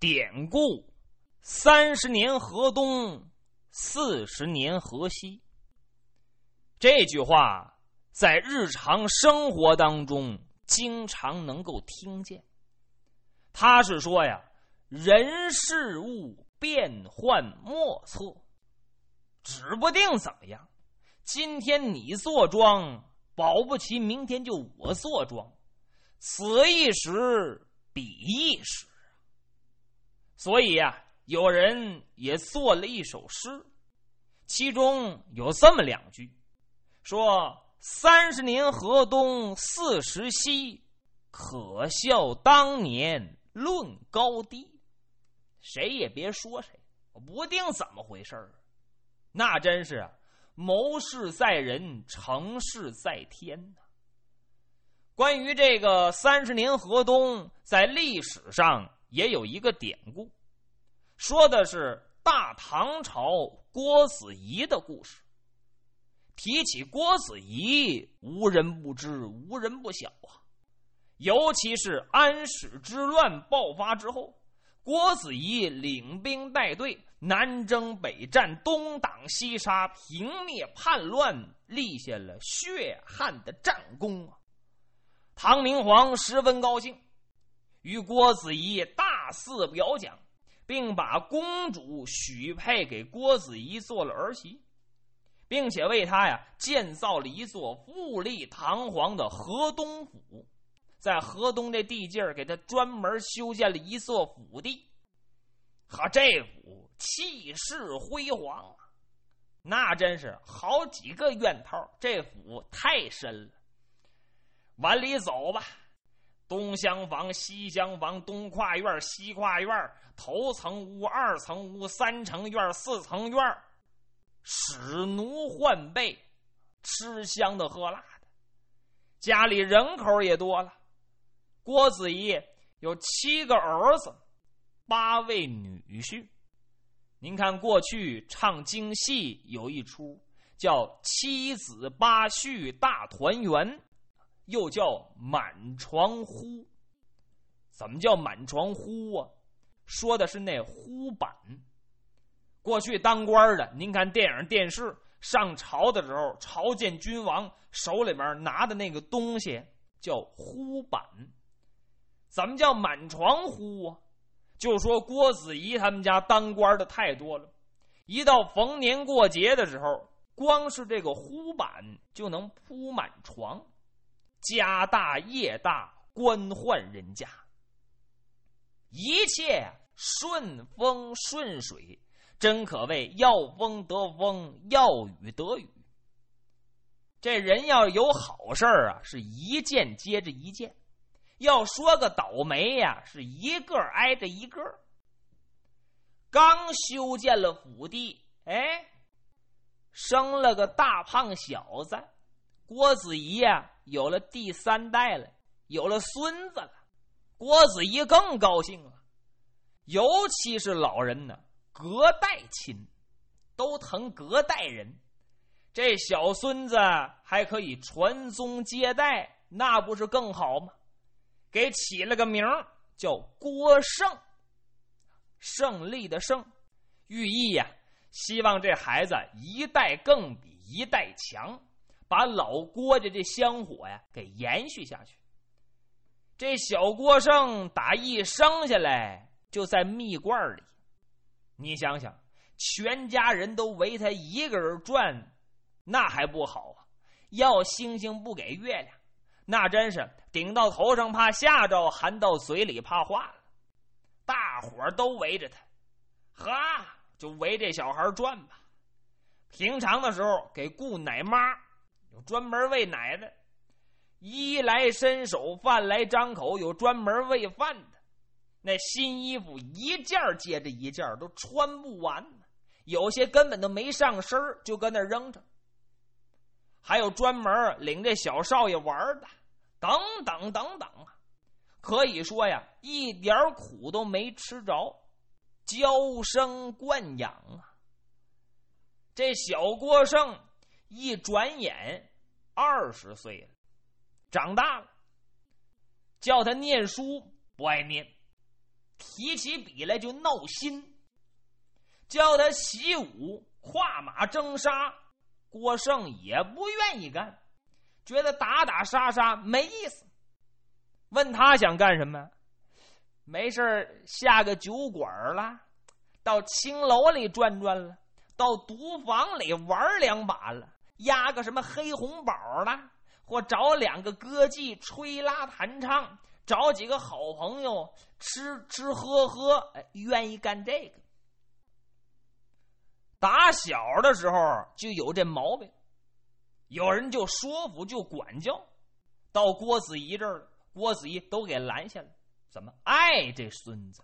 典故：三十年河东，四十年河西。这句话在日常生活当中经常能够听见。他是说呀，人事物变幻莫测，指不定怎么样。今天你坐庄，保不齐明天就我坐庄。此一时，彼一时。所以呀，有人也做了一首诗，其中有这么两句，说：“三十年河东，四十西，可笑当年论高低。”谁也别说谁，我不定怎么回事那真是谋事在人，成事在天呐。关于这个三十年河东，在历史上。也有一个典故，说的是大唐朝郭子仪的故事。提起郭子仪，无人不知，无人不晓啊。尤其是安史之乱爆发之后，郭子仪领兵带队，南征北战，东挡西杀，平灭叛乱，立下了血汗的战功啊！唐明皇十分高兴。与郭子仪大肆表奖，并把公主许配给郭子仪做了儿媳，并且为他呀建造了一座富丽堂皇的河东府，在河东这地界儿给他专门修建了一座府邸。哈，这府气势辉煌，那真是好几个院套，这府太深了。往里走吧。东厢房、西厢房，东跨院、西跨院，头层屋、二层屋、三层院、四层院，使奴换被，吃香的喝辣的，家里人口也多了。郭子仪有七个儿子，八位女婿。您看，过去唱京戏有一出叫《七子八婿大团圆》。又叫满床呼，怎么叫满床呼啊？说的是那呼板。过去当官的，您看电影电视上朝的时候，朝见君王，手里面拿的那个东西叫呼板。怎么叫满床呼啊？就说郭子仪他们家当官的太多了，一到逢年过节的时候，光是这个呼板就能铺满床。家大业大，官宦人家，一切顺风顺水，真可谓要风得风，要雨得雨。这人要有好事啊，是一件接着一件；要说个倒霉呀，是一个挨着一个。刚修建了府邸，哎，生了个大胖小子，郭子仪呀。有了第三代了，有了孙子了，郭子仪更高兴了。尤其是老人呢，隔代亲，都疼隔代人。这小孙子还可以传宗接代，那不是更好吗？给起了个名叫郭胜，胜利的胜，寓意呀，希望这孩子一代更比一代强。把老郭家这香火呀给延续下去。这小郭胜打一生下来就在蜜罐里，你想想，全家人都围他一个人转，那还不好啊？要星星不给月亮，那真是顶到头上怕吓着，含到嘴里怕化了。大伙都围着他，哈，就围这小孩转吧。平常的时候给雇奶妈。专门喂奶的，衣来伸手，饭来张口，有专门喂饭的。那新衣服一件接着一件，都穿不完。有些根本都没上身就搁那扔着。还有专门领这小少爷玩的，等等等等啊！可以说呀，一点苦都没吃着，娇生惯养啊。这小郭胜一转眼。二十岁了，长大了，叫他念书不爱念，提起笔来就闹心，叫他习武、跨马征沙，郭胜也不愿意干，觉得打打杀杀没意思。问他想干什么？没事下个酒馆了，到青楼里转转了，到赌坊里玩两把了，压个什么黑红宝了，或找两个歌妓吹拉弹唱，找几个好朋友吃吃喝喝，哎愿意干这个。打小的时候就有这毛病，有人就说服，就管教，到郭子仪这儿。郭子仪都给拦下了，怎么爱这孙子？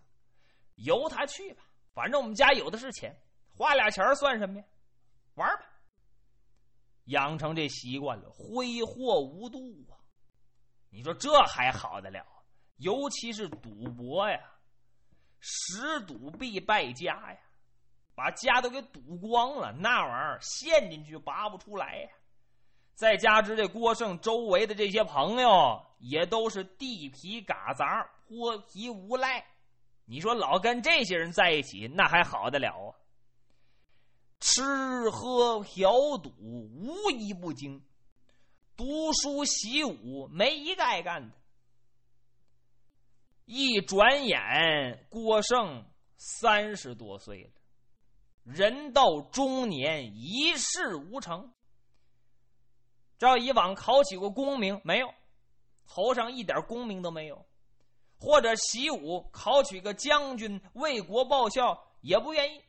由他去吧，反正我们家有的是钱，花俩钱算什么呀？玩吧，养成这习惯了，挥霍无度啊！你说这还好得了？尤其是赌博呀，十赌必败家呀，把家都给赌光了，那玩意儿陷进去拔不出来呀！再加之这郭胜周围的这些朋友也都是地痞嘎杂、泼皮无赖，你说老跟这些人在一起，那还好得了啊？吃喝嫖赌无一不精，读书习武没一个爱干的。一转眼，郭胜三十多岁了，人到中年，一事无成。照以往考取过功名没有？头上一点功名都没有，或者习武考取个将军为国报效也不愿意，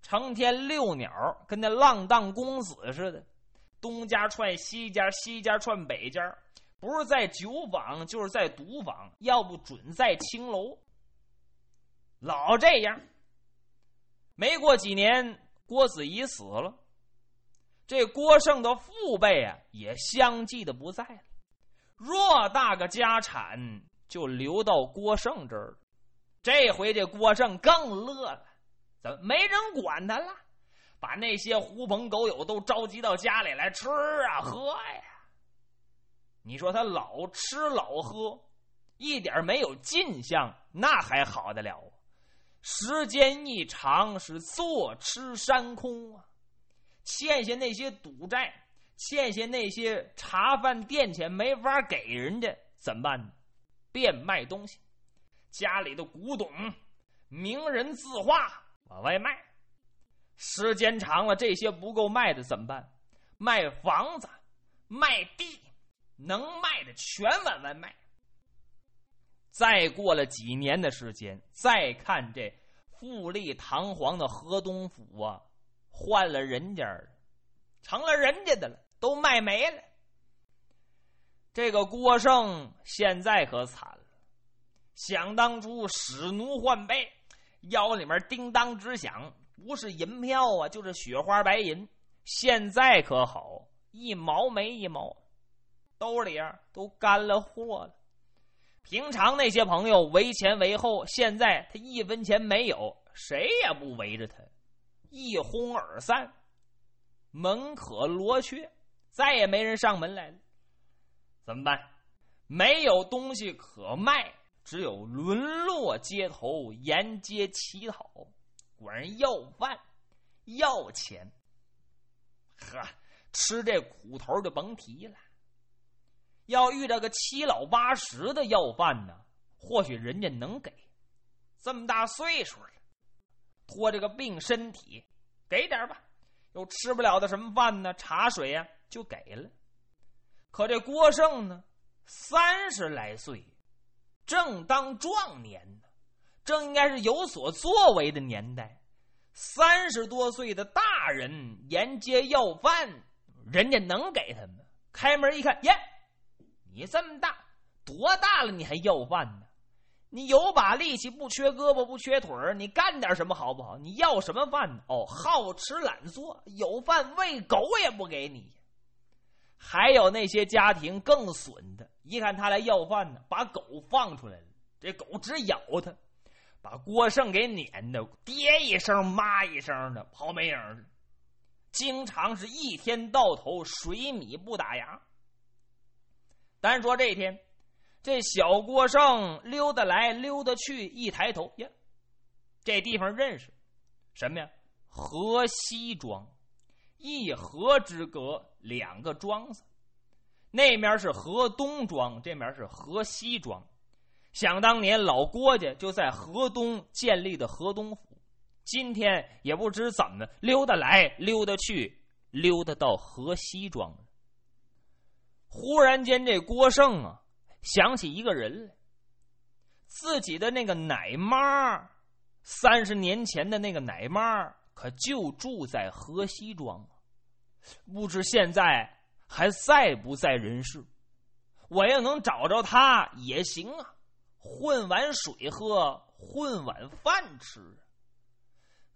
成天遛鸟，跟那浪荡公子似的，东家串西家，西家串北家，不是在酒坊就是在赌坊，要不准在青楼，老这样。没过几年，郭子仪死了。这郭胜的父辈啊，也相继的不在了，偌大个家产就留到郭胜这儿了。这回这郭胜更乐了，怎么没人管他了？把那些狐朋狗友都召集到家里来吃啊喝呀。你说他老吃老喝，一点没有进项，那还好得了？时间一长，是坐吃山空啊。欠下那些赌债，欠下那些茶饭店钱，没法给人家，怎么办呢？变卖东西，家里的古董、名人字画往外卖。时间长了，这些不够卖的怎么办？卖房子、卖地，能卖的全往外卖。再过了几年的时间，再看这富丽堂皇的河东府啊。换了人家了，成了人家的了，都卖没了。这个郭胜现在可惨了，想当初使奴换背，腰里面叮当直响，不是银票啊，就是雪花白银。现在可好，一毛没一毛，兜里啊都干了货了。平常那些朋友围前围后，现在他一分钱没有，谁也不围着他。一哄而散，门可罗雀，再也没人上门来了。怎么办？没有东西可卖，只有沦落街头，沿街乞讨，管人要饭，要钱。呵，吃这苦头就甭提了。要遇到个七老八十的要饭呢，或许人家能给。这么大岁数了。拖着个病身体，给点吧。又吃不了的什么饭呢？茶水呀，就给了。可这郭胜呢，三十来岁，正当壮年呢，正应该是有所作为的年代。三十多岁的大人沿街要饭，人家能给他吗？开门一看，耶，你这么大，多大了？你还要饭呢？你有把力气，不缺胳膊，不缺腿，你干点什么好不好？你要什么饭呢？哦，好吃懒做，有饭喂狗也不给你。还有那些家庭更损的，一看他来要饭呢，把狗放出来了，这狗直咬他，把郭胜给撵的爹一声妈一声的跑没影儿经常是一天到头水米不打烊。单说这天。这小郭胜溜达来溜达去，一抬头呀，这地方认识什么呀？河西庄，一河之隔，两个庄子，那面是河东庄，这面是河西庄。想当年老郭家就在河东建立的河东府，今天也不知怎么溜达来溜达去，溜达到河西庄了。忽然间，这郭胜啊想起一个人来，自己的那个奶妈，三十年前的那个奶妈。可就住在河西庄不知现在还在不在人世？我要能找着他也行啊，混碗水喝，混碗饭吃。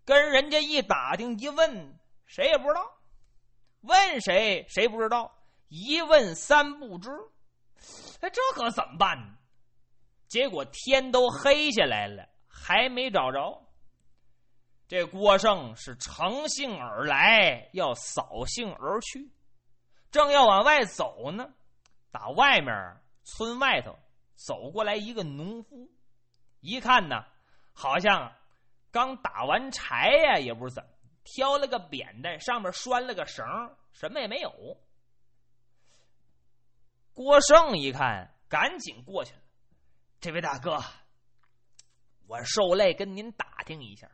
跟人家一打听一问，谁也不知道。问谁谁不知道，一问三不知。哎，这可怎么办呢？结果天都黑下来了，还没找着。这郭胜是乘兴而来，要扫兴而去，正要往外走呢，打外面村外头走过来一个农夫，一看呢，好像刚打完柴呀，也不知怎么，挑了个扁担，上面拴了个绳，什么也没有。郭胜一看，赶紧过去了，这位大哥，我受累跟您打听一下。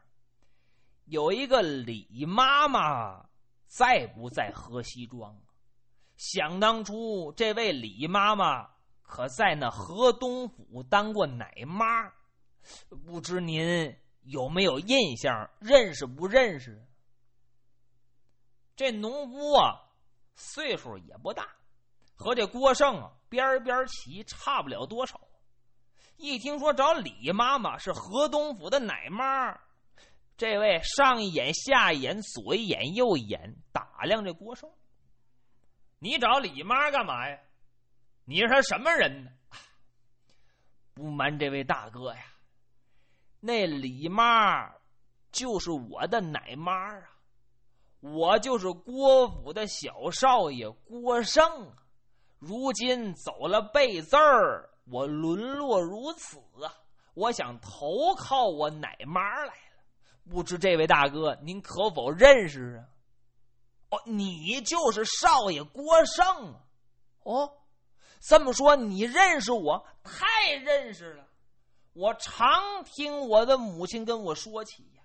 有一个李妈妈在不在河西庄？想当初，这位李妈妈可在那河东府当过奶妈，不知您有没有印象？认识不认识？这农夫啊，岁数也不大，和这郭胜啊边边齐，差不了多少。一听说找李妈妈是河东府的奶妈。这位上一眼下一眼左一眼右一眼打量着郭胜，你找李妈干嘛呀？你是他什么人呢？不瞒这位大哥呀，那李妈就是我的奶妈啊，我就是郭府的小少爷郭胜啊。如今走了背字儿，我沦落如此啊！我想投靠我奶妈来。不知这位大哥您可否认识啊？哦，你就是少爷郭胜啊！哦，这么说你认识我？太认识了！我常听我的母亲跟我说起呀，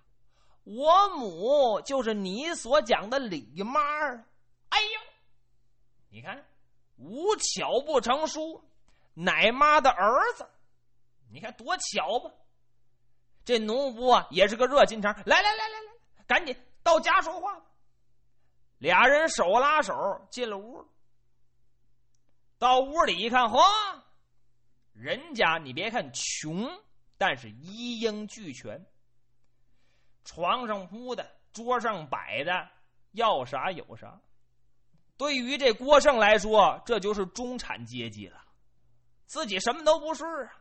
我母就是你所讲的李妈儿。哎呦，你看，无巧不成书，奶妈的儿子，你看多巧吧！这农夫啊，也是个热心肠。来来来来来，赶紧到家说话。俩人手拉手进了屋。到屋里一看，嚯，人家你别看穷，但是一应俱全。床上铺的，桌上摆的，要啥有啥。对于这郭胜来说，这就是中产阶级了。自己什么都不是啊。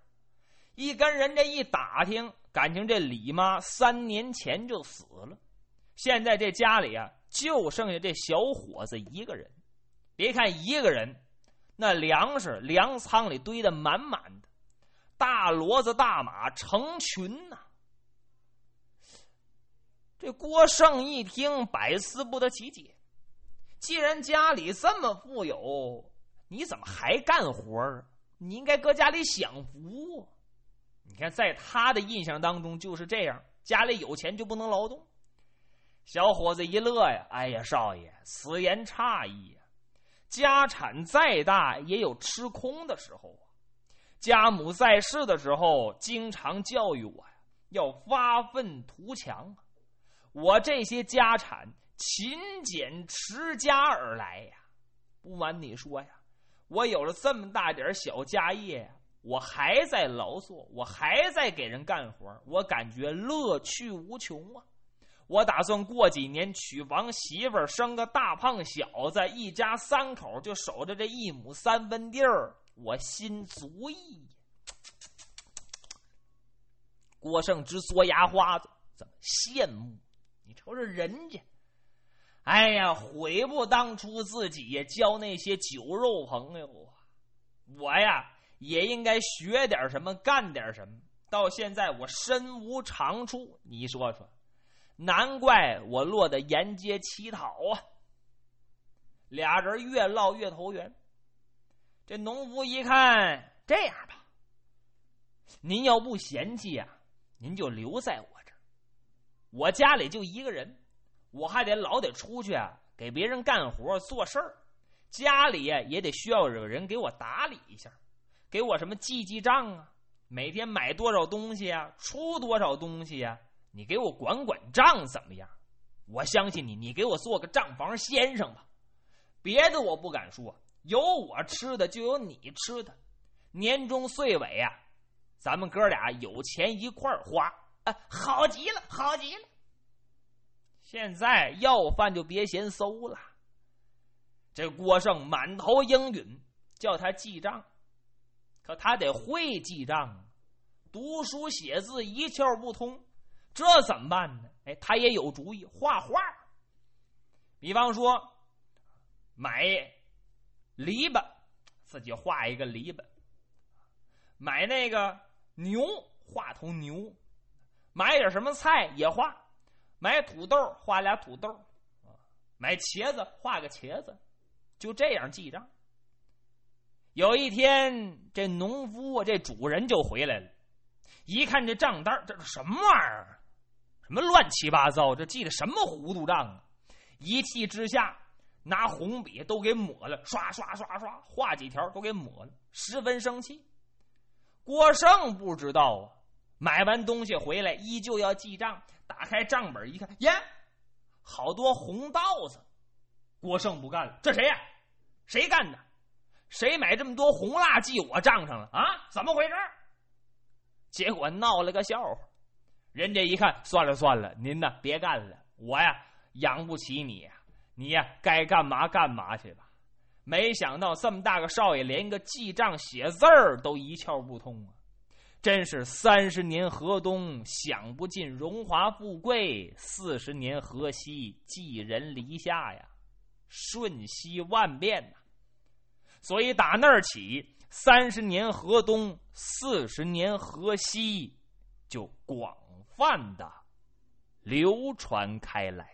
一跟人家一打听。感情这李妈三年前就死了，现在这家里啊就剩下这小伙子一个人。别看一个人，那粮食粮仓里堆的满满的，大骡子大马成群呐。这郭胜一听，百思不得其解。既然家里这么富有，你怎么还干活啊？你应该搁家里享福。你看，在他的印象当中就是这样，家里有钱就不能劳动。小伙子一乐呀，哎呀，少爷，此言差矣呀！家产再大，也有吃空的时候啊。家母在世的时候，经常教育我呀，要发愤图强啊。我这些家产勤俭持家而来呀。不瞒你说呀，我有了这么大点小家业。我还在劳作，我还在给人干活，我感觉乐趣无穷啊！我打算过几年娶王媳妇，生个大胖小子，一家三口就守着这一亩三分地儿，我心足矣。郭胜直嘬牙花子，怎么羡慕？你瞅瞅人家，哎呀，悔不当初自己交那些酒肉朋友啊！我呀。也应该学点什么，干点什么。到现在我身无长处，你说说，难怪我落得沿街乞讨啊！俩人越唠越投缘。这农夫一看，这样吧，您要不嫌弃呀，您就留在我这儿。我家里就一个人，我还得老得出去啊，给别人干活做事儿。家里也得需要有人给我打理一下，给我什么记记账啊，每天买多少东西啊，出多少东西呀，你给我管管账怎么样？我相信你，你给我做个账房先生吧。别的我不敢说。有我吃的，就有你吃的。年终岁尾啊，咱们哥俩有钱一块儿花，啊，好极了，好极了。现在要饭就别嫌馊了。这郭胜满头应允，叫他记账，可他得会记账，读书写字一窍不通，这怎么办呢？哎，他也有主意，画画。比方说，买。篱笆，自己画一个篱笆。买那个牛，画头牛。买点什么菜也画，买土豆画俩土豆，买茄子画个茄子，就这样记账。有一天，这农夫啊，这主人就回来了，一看这账单，这是什么玩意儿？什么乱七八糟？这记的什么糊涂账啊？一气之下。拿红笔都给抹了，刷刷刷刷，画几条都给抹了，十分生气。郭胜不知道啊，买完东西回来依旧要记账，打开账本一看，呀，好多红道子。郭胜不干了，这谁呀？谁干的？谁买这么多红蜡记我账上了啊？怎么回事？结果闹了个笑话。人家一看，算了算了，您呢别干了，我呀养不起你。你呀，该干嘛干嘛去吧。没想到这么大个少爷，连个记账写字儿都一窍不通啊！真是三十年河东，享不尽荣华富贵；四十年河西，寄人篱下呀，瞬息万变呐。所以打那儿起，三十年河东，四十年河西，就广泛的流传开来。